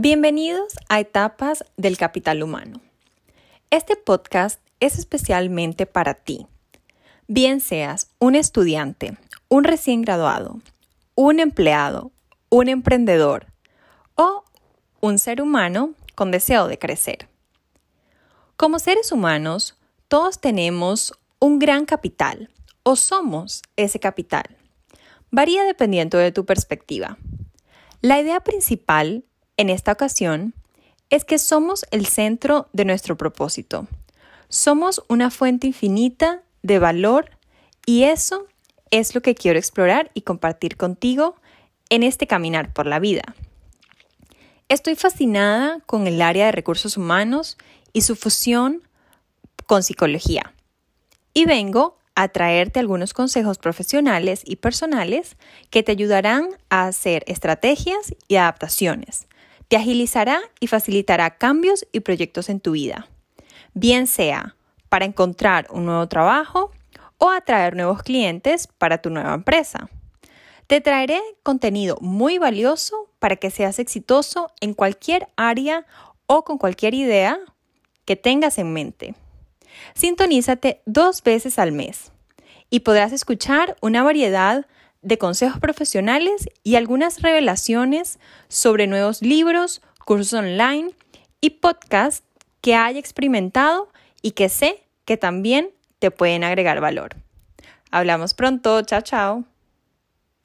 Bienvenidos a Etapas del Capital Humano. Este podcast es especialmente para ti. Bien seas un estudiante, un recién graduado, un empleado, un emprendedor o un ser humano con deseo de crecer. Como seres humanos, todos tenemos un gran capital o somos ese capital. Varía dependiendo de tu perspectiva. La idea principal en esta ocasión es que somos el centro de nuestro propósito. Somos una fuente infinita de valor y eso es lo que quiero explorar y compartir contigo en este caminar por la vida. Estoy fascinada con el área de recursos humanos y su fusión con psicología. Y vengo a traerte algunos consejos profesionales y personales que te ayudarán a hacer estrategias y adaptaciones te agilizará y facilitará cambios y proyectos en tu vida, bien sea para encontrar un nuevo trabajo o atraer nuevos clientes para tu nueva empresa. Te traeré contenido muy valioso para que seas exitoso en cualquier área o con cualquier idea que tengas en mente. Sintonízate dos veces al mes y podrás escuchar una variedad de consejos profesionales y algunas revelaciones sobre nuevos libros, cursos online y podcasts que haya experimentado y que sé que también te pueden agregar valor. Hablamos pronto, chao chao.